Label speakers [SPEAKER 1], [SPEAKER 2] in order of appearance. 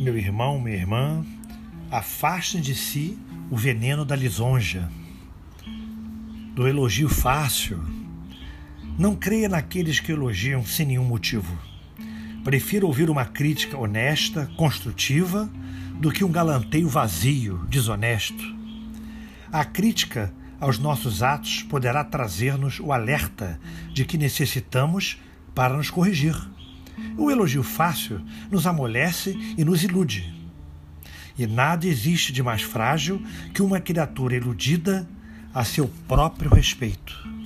[SPEAKER 1] Meu irmão, minha irmã, afaste de si o veneno da lisonja, do elogio fácil. Não creia naqueles que elogiam sem nenhum motivo. Prefiro ouvir uma crítica honesta, construtiva, do que um galanteio vazio, desonesto. A crítica aos nossos atos poderá trazer-nos o alerta de que necessitamos para nos corrigir. O elogio fácil nos amolece e nos ilude. E nada existe de mais frágil que uma criatura iludida a seu próprio respeito.